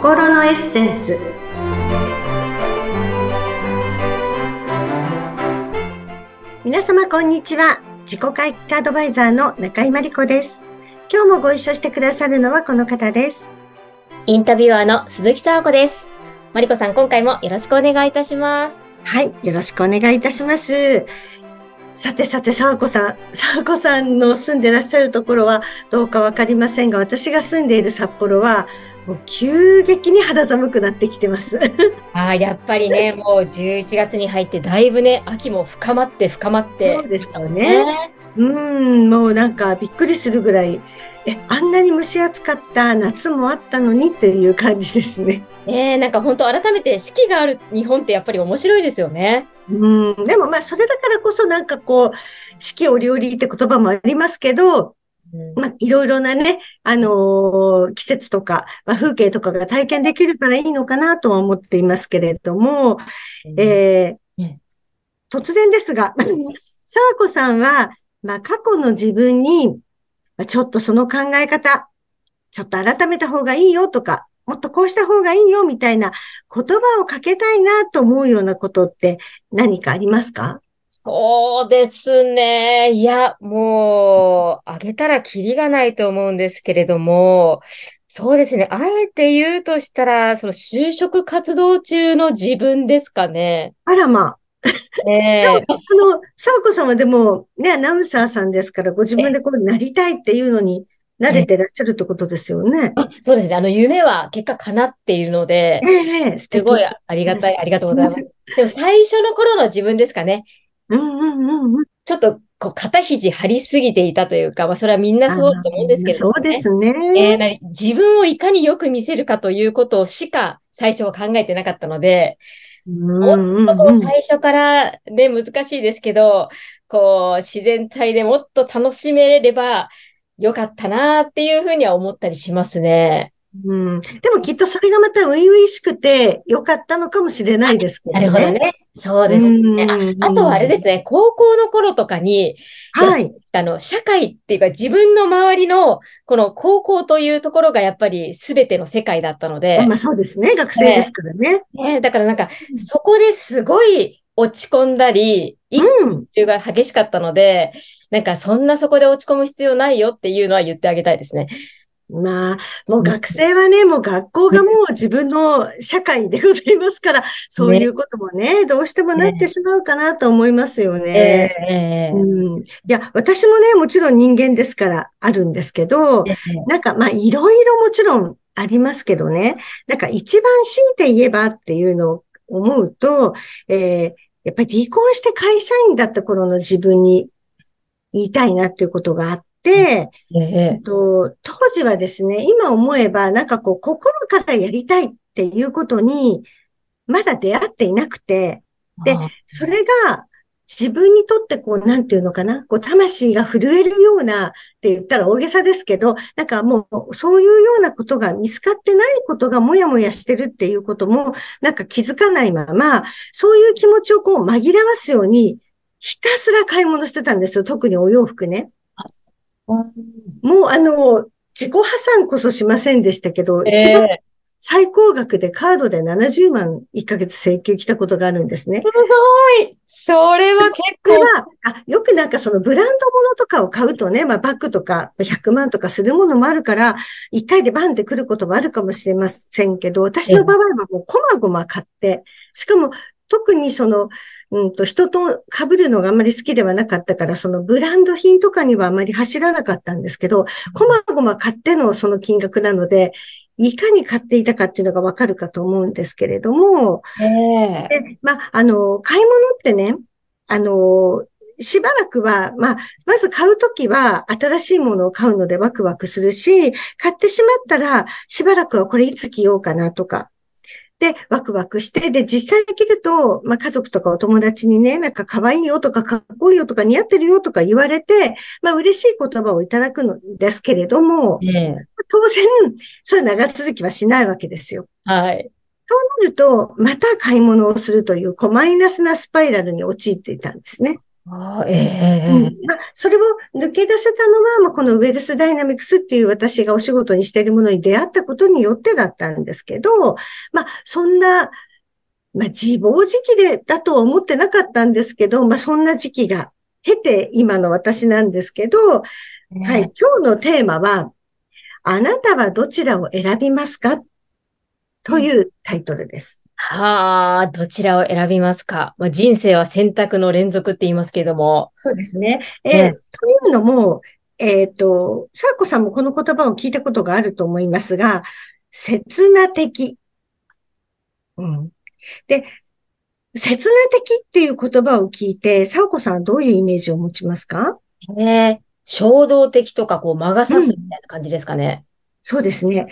心のエッセンス。皆様こんにちは。自己回復アドバイザーの中井真理子です。今日もご一緒してくださるのはこの方です。インタビュアーの鈴木沙子です。真理子さん今回もよろしくお願いいたします。はいよろしくお願いいたします。さてさて、さわこさん。さわこさんの住んでらっしゃるところはどうかわかりませんが、私が住んでいる札幌は、急激に肌寒くなってきてます。ああ、やっぱりね、もう11月に入ってだいぶね、秋も深まって深まって。そうですよね。ねうん、もうなんかびっくりするぐらい、え、あんなに蒸し暑かった夏もあったのにっていう感じですね。ええなんか本当改めて四季がある日本ってやっぱり面白いですよね。うん、でもまあそれだからこそなんかこう、四季折々って言葉もありますけど、まあ、いろいろなね、あのー、季節とか、まあ、風景とかが体験できるからいいのかなとは思っていますけれども、うん、えー、突然ですが、さわこさんは、まあ、過去の自分に、ちょっとその考え方、ちょっと改めた方がいいよとか、もっとこうした方がいいよみたいな言葉をかけたいなと思うようなことって何かありますか？そうですね。いや、もう、あげたらキリがないと思うんですけれども、そうですね。あえて言うとしたら、その就職活動中の自分ですかね。あらまあ。えー、あの、沢子さんはでも、ね、アナウンサーさんですから、ご自分でこうなりたいっていうのに慣れてらっしゃるってことですよね。そうですね。あの、夢は結果叶っているので、えー、すごいありがたい、ありがとうございます。でも最初の頃の自分ですかね。うんうんうん。ちょっと、こう、肩肘張りすぎていたというか、まあ、それはみんなそうだと思うんですけど、ね、そうですね。えー、自分をいかによく見せるかということしか最初は考えてなかったので、もっとこう最初からで難しいですけど、こう自然体でもっと楽しめればよかったなっていうふうには思ったりしますね。うん。でもきっとそれがまた初々しくてよかったのかもしれないですけどね。なるほどね。そうですね。ああとはあれですね、高校の頃とかに、はい。あの、社会っていうか自分の周りの、この高校というところがやっぱり全ての世界だったので。まあそうですね。学生ですからね。ね、ねだからなんか、そこですごい落ち込んだり、一中が激しかったので、うん、なんかそんなそこで落ち込む必要ないよっていうのは言ってあげたいですね。まあ、もう学生はね、もう学校がもう自分の社会でございますから、そういうこともね、どうしてもなってしまうかなと思いますよね。うん、いや、私もね、もちろん人間ですからあるんですけど、なんかまあ、いろいろもちろんありますけどね、なんか一番強いて言えばっていうのを思うと、えー、やっぱり離婚して会社員だった頃の自分に言いたいなっていうことがあって、ええと、当時はですね、今思えば、なんかこう、心からやりたいっていうことに、まだ出会っていなくて、で、それが自分にとってこう、なんていうのかな、こう、魂が震えるようなって言ったら大げさですけど、なんかもう、そういうようなことが見つかってないことがもやもやしてるっていうことも、なんか気づかないまま、そういう気持ちをこう、紛らわすように、ひたすら買い物してたんですよ。特にお洋服ね。もうあの、自己破産こそしませんでしたけど、えー、一番最高額でカードで70万1ヶ月請求来たことがあるんですね。すごいそれは結構。は、あ、よくなんかそのブランド物とかを買うとね、まあバッグとか100万とかするものもあるから、1回でバンってくることもあるかもしれませんけど、私の場合はもうこまごま買って、しかも特にその、うんと、人と被るのがあんまり好きではなかったから、そのブランド品とかにはあまり走らなかったんですけど、こまごま買ってのその金額なので、いかに買っていたかっていうのがわかるかと思うんですけれども、えー、でまあ、あの、買い物ってね、あの、しばらくは、まあ、まず買うときは新しいものを買うのでワクワクするし、買ってしまったら、しばらくはこれいつ着ようかなとか、で、ワクワクして、で、実際できると、まあ、家族とかお友達にね、なんか可愛いよとかかっこいいよとか似合ってるよとか言われて、まあ、嬉しい言葉をいただくのですけれども、当然、そういう長続きはしないわけですよ。はい。そうなると、また買い物をするという、こう、マイナスなスパイラルに陥っていたんですね。あええうん。まあ、それを抜け出せたのは、まあ、このウェルスダイナミクスっていう私がお仕事にしているものに出会ったことによってだったんですけど、まあ、そんな、まあ、自暴自棄で、だとは思ってなかったんですけど、まあ、そんな時期が経て今の私なんですけど、はい、今日のテーマは、あなたはどちらを選びますか？というタイトルです。はあ、どちらを選びますか？まあ、人生は選択の連続って言いますけれども。そうですね。えー、というのも、えっ、ー、と、サーコさんもこの言葉を聞いたことがあると思いますが、刹那的。うん。で、刹那的っていう言葉を聞いて、サーコさんはどういうイメージを持ちますか？ええー、衝動的とか、こう、魔が差すみたいな感じですかね。うん、そうですね。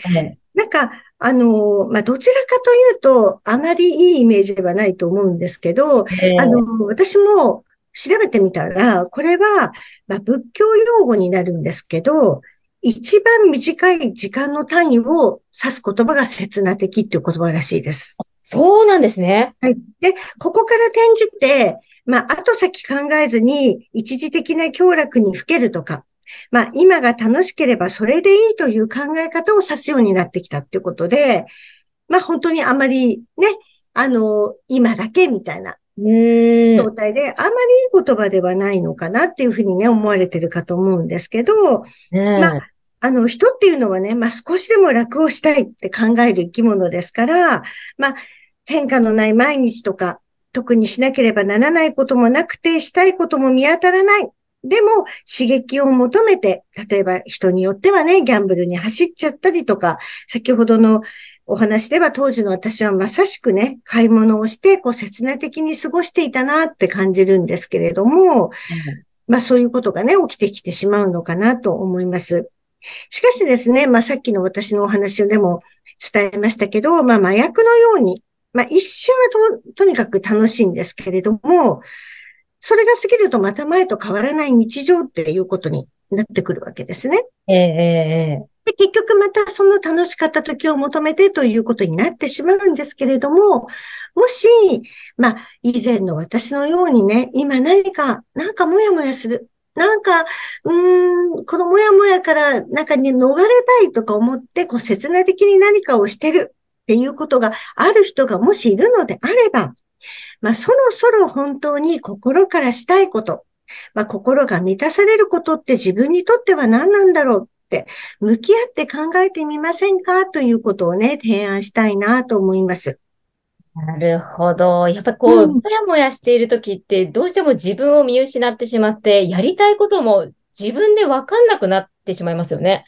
なんか、あの、まあ、どちらかというと、あまりいいイメージではないと思うんですけど、あの、私も調べてみたら、これは、まあ、仏教用語になるんですけど、一番短い時間の単位を指す言葉が刹那的っていう言葉らしいです。そうなんですね。はい。で、ここから転じて、まあ、後先考えずに一時的な強楽にふけるとか、まあ、今が楽しければそれでいいという考え方を指すようになってきたっていうことで、まあ、本当にあまりね、あの、今だけみたいな状態で、あまりいい言葉ではないのかなっていうふうにね、思われてるかと思うんですけど、まあ、あの、人っていうのはね、まあ、少しでも楽をしたいって考える生き物ですから、まあ、変化のない毎日とか、特にしなければならないこともなくて、したいことも見当たらない。でも、刺激を求めて、例えば人によってはね、ギャンブルに走っちゃったりとか、先ほどのお話では当時の私はまさしくね、買い物をして、こう、切な的に過ごしていたなって感じるんですけれども、うん、まあそういうことがね、起きてきてしまうのかなと思います。しかしですね、まあさっきの私のお話でも伝えましたけど、まあ麻薬のように、まあ一瞬はととにかく楽しいんですけれども、それが過ぎるとまた前と変わらない日常っていうことになってくるわけですね。ええで結局またその楽しかった時を求めてということになってしまうんですけれども、もし、まあ、以前の私のようにね、今何か、なんかもやもやする。なんか、うん、このもやもやから中に逃れたいとか思って、こう、切な的に何かをしてるっていうことがある人がもしいるのであれば、まあ、そろそろ本当に心からしたいこと、まあ、心が満たされることって自分にとっては何なんだろうって、向き合って考えてみませんかということをね、提案したいなと思います。なるほど。やっぱこう、うん、もやもやしているときって、どうしても自分を見失ってしまって、やりたいことも自分でわかんなくなってしまいますよね。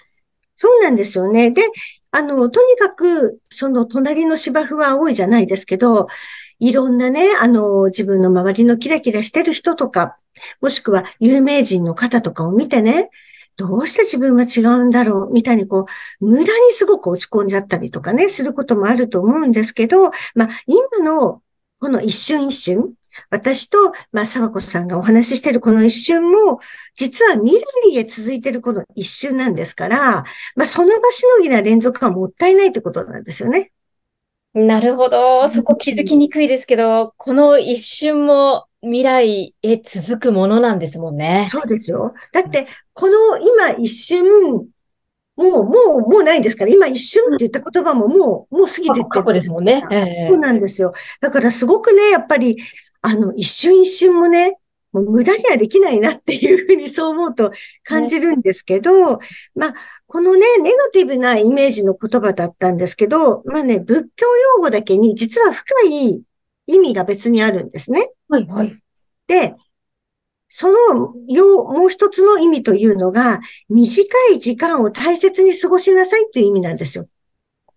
そうなんですよね。で、あの、とにかく、その隣の芝生は青いじゃないですけど、いろんなね、あの、自分の周りのキラキラしてる人とか、もしくは有名人の方とかを見てね、どうして自分は違うんだろうみたいにこう、無駄にすごく落ち込んじゃったりとかね、することもあると思うんですけど、まあ、今のこの一瞬一瞬、私と、まあ、沢子さんがお話ししてるこの一瞬も、実は未来へ続いてるこの一瞬なんですから、まあ、その場しのぎな連続はもったいないってことなんですよね。なるほど。そこ気づきにくいですけど、この一瞬も未来へ続くものなんですもんね。そうですよ。だって、この今一瞬、もう、もう、もうないですから、今一瞬って言った言葉ももう、もう過ぎてって過去ですもんね、えー。そうなんですよ。だからすごくね、やっぱり、あの、一瞬一瞬もね、もう無駄にはできないなっていうふうにそう思うと感じるんですけど、ね、まあ、このね、ネガティブなイメージの言葉だったんですけど、まあね、仏教用語だけに実は深い意味が別にあるんですね。はい、はい。で、その、よもう一つの意味というのが、短い時間を大切に過ごしなさいという意味なんですよ。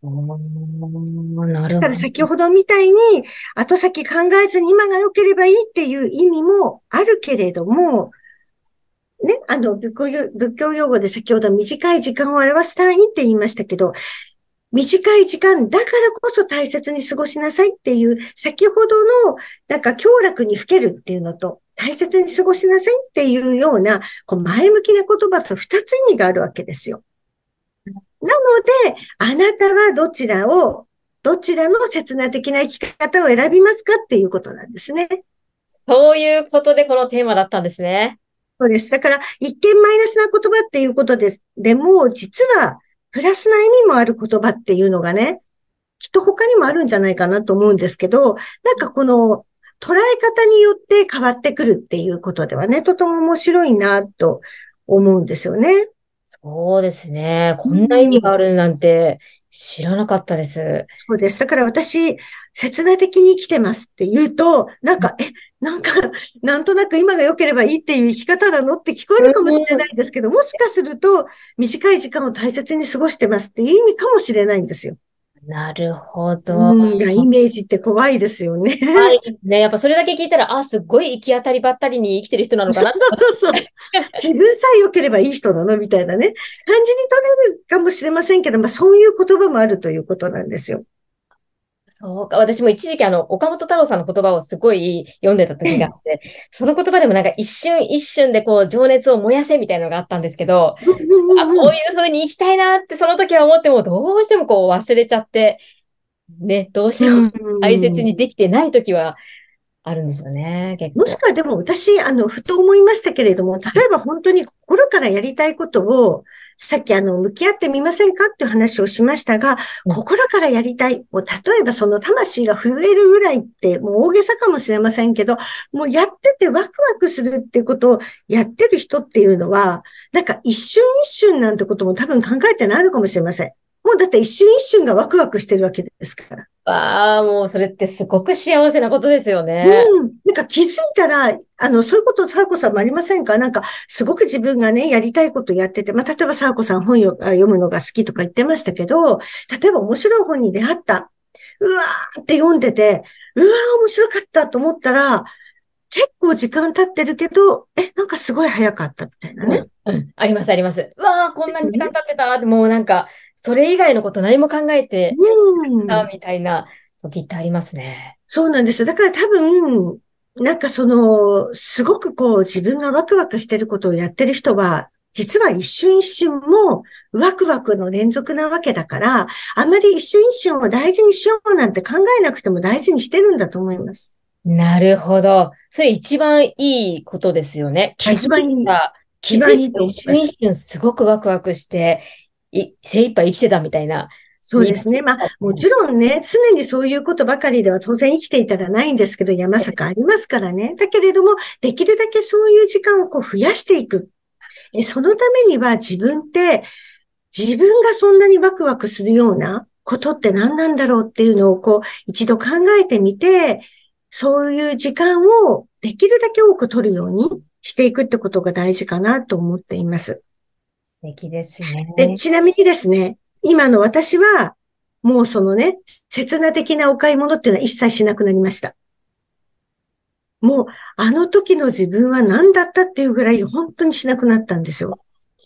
なるほど。先ほどみたいに、後先考えずに今が良ければいいっていう意味もあるけれども、ね、あの、仏教仏教用語で先ほど短い時間を表す単位って言いましたけど、短い時間だからこそ大切に過ごしなさいっていう、先ほどの、なんか、強楽にふけるっていうのと、大切に過ごしなさいっていうような、こう、前向きな言葉と二つ意味があるわけですよ。なので、あなたはどちらを、どちらの刹那的な生き方を選びますかっていうことなんですね。そういうことでこのテーマだったんですね。そうです。だから、一見マイナスな言葉っていうことで、でも、実は、プラスな意味もある言葉っていうのがね、きっと他にもあるんじゃないかなと思うんですけど、なんかこの、捉え方によって変わってくるっていうことではね、とても面白いなと思うんですよね。そうですね。こんな意味があるなんて知らなかったです。そうです。だから私、刹那的に生きてますって言うと、なんか、え、なんか、なんとなく今が良ければいいっていう生き方なのって聞こえるかもしれないですけど、もしかすると、短い時間を大切に過ごしてますっていう意味かもしれないんですよ。なるほど。うん、イメージって怖いですよね。怖いですね。やっぱそれだけ聞いたら、あ、すっごい行き当たりばったりに生きてる人なのかなそうそうそう。自分さえ良ければいい人なのみたいなね。感じに取れるかもしれませんけど、まあそういう言葉もあるということなんですよ。そうか。私も一時期あの、岡本太郎さんの言葉をすごい読んでた時があって、その言葉でもなんか一瞬一瞬でこう情熱を燃やせみたいなのがあったんですけど、あこういう風に生きたいなってその時は思ってもどうしてもこう忘れちゃって、ね、どうしても大切にできてない時はあるんですよね、結構。もしくはでも私、あの、ふと思いましたけれども、例えば本当に心からやりたいことを、さっきあの、向き合ってみませんかっていう話をしましたが、心からやりたい。もう例えばその魂が震えるぐらいって、もう大げさかもしれませんけど、もうやっててワクワクするっていうことをやってる人っていうのは、なんか一瞬一瞬なんてことも多分考えてないのかもしれません。もうだって一瞬一瞬がワクワクしてるわけですから。ああ、もうそれってすごく幸せなことですよね。うん。なんか気づいたら、あの、そういうこと、サーコさんもありませんか？なんか、すごく自分がね、やりたいことやってて、まあ、例えばサーコさん本読むのが好きとか言ってましたけど、例えば面白い本に出会った。うわーって読んでて、うわー面白かったと思ったら、結構時間経ってるけど、え、なんかすごい早かったみたいなね。うん、うん、あります、あります。うわーこんなに時間経ってたって、もうなんか、それ以外のこと何も考えてたみたいな時ってありますね。そうなんです。だから多分、なんかその、すごくこう自分がワクワクしてることをやってる人は、実は一瞬一瞬もワクワクの連続なわけだから、あんまり一瞬一瞬を大事にしようなんて考えなくても大事にしてるんだと思います。なるほど。それ一番いいことですよね。一番いい。気づいて一瞬一瞬すごくワクワクして、い精一杯生きてたみたいな。そうですね。まあ、もちろんね、常にそういうことばかりでは当然生きていたらないんですけど、山坂ありますからね。だけれども、できるだけそういう時間をこう増やしていく。えそのためには自分って、自分がそんなにワクワクするようなことって何なんだろうっていうのをこう、一度考えてみて、そういう時間をできるだけ多く取るようにしていくってことが大事かなと思っています。素敵ですね。で、ちなみにですね、今の私は、もうそのね、刹那的なお買い物っていうのは一切しなくなりました。もう、あの時の自分は何だったっていうぐらい本当にしなくなったんですよ。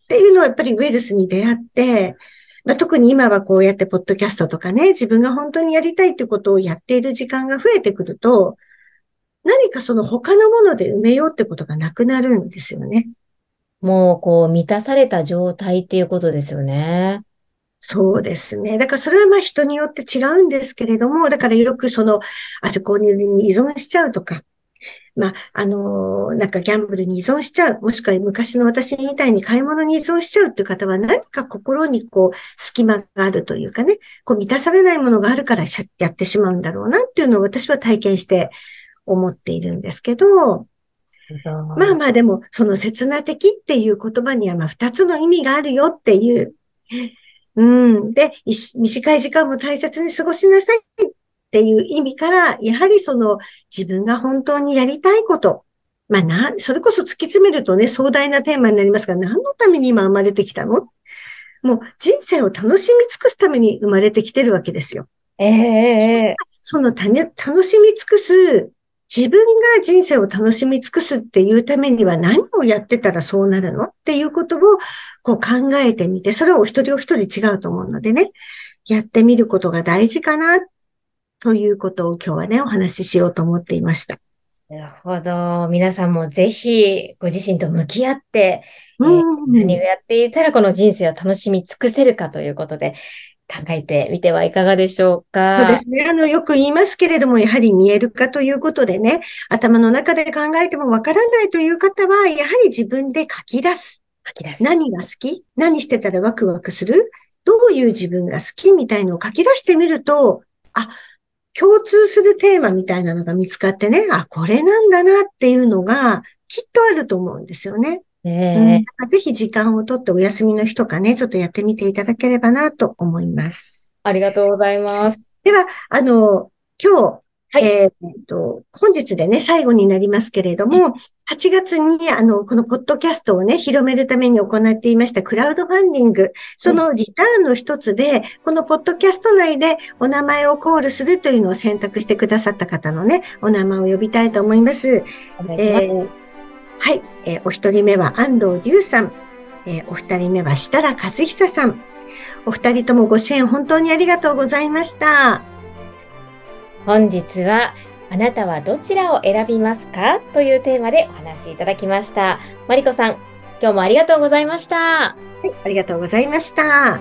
っていうのはやっぱりウェルスに出会って、まあ、特に今はこうやってポッドキャストとかね、自分が本当にやりたいってことをやっている時間が増えてくると、何かその他のもので埋めようってことがなくなるんですよね。もう、こう、満たされた状態っていうことですよね。そうですね。だからそれはまあ人によって違うんですけれども、だからよくそのアルコールに依存しちゃうとか、まあ、あのなんかギャンブルに依存しちゃう、もしくは昔の私みたいに買い物に依存しちゃうっていう方は何か心にこう隙間があるというかね、こう満たされないものがあるからやってしまうんだろうなっていうのを私は体験して思っているんですけど、まあまあでも、その刹那的っていう言葉にはまあ二つの意味があるよっていう。うん。で、短い時間も大切に過ごしなさいっていう意味から、やはりその自分が本当にやりたいこと。まあな、それこそ突き詰めるとね、壮大なテーマになりますが、何のために今生まれてきたの？もう人生を楽しみ尽くすために生まれてきてるわけですよ。ええー、その楽しみ尽くす自分が人生を楽しみ尽くすっていうためには何をやってたらそうなるのっていうことをこう考えてみて、それはお一人お一人違うと思うのでね、やってみることが大事かなということを今日はね、お話ししようと思っていました。なるほど。皆さんもぜひご自身と向き合って、えー、何をやっていたらこの人生を楽しみ尽くせるかということで、考えてみてはいかがでしょうか？そうですね。あの、よく言いますけれども、やはり見える化ということでね、頭の中で考えてもわからないという方は、やはり自分で書き出す。書き出す。何が好き？何してたらワクワクする？どういう自分が好きみたいのを書き出してみると、あ、共通するテーマみたいなのが見つかってね、あ、これなんだなっていうのがきっとあると思うんですよね。えうん、ぜひ時間をとってお休みの日とかね、ちょっとやってみていただければなと思います。ありがとうございます。では、あの、今日、はい、えっ、と、本日でね、最後になりますけれども、8月に、あの、このポッドキャストをね、広めるために行っていましたクラウドファンディング、そのリターンの一つで、このポッドキャスト内でお名前をコールするというのを選択してくださった方のね、お名前を呼びたいと思います。お願いします。えーはい。えー、お一人目は安藤隆さん。えー、お二人目は設楽和久さん。お二人ともご支援本当にありがとうございました。本日は、あなたはどちらを選びますか？というテーマでお話しいただきました。マリコさん、今日もありがとうございました。はい、ありがとうございました。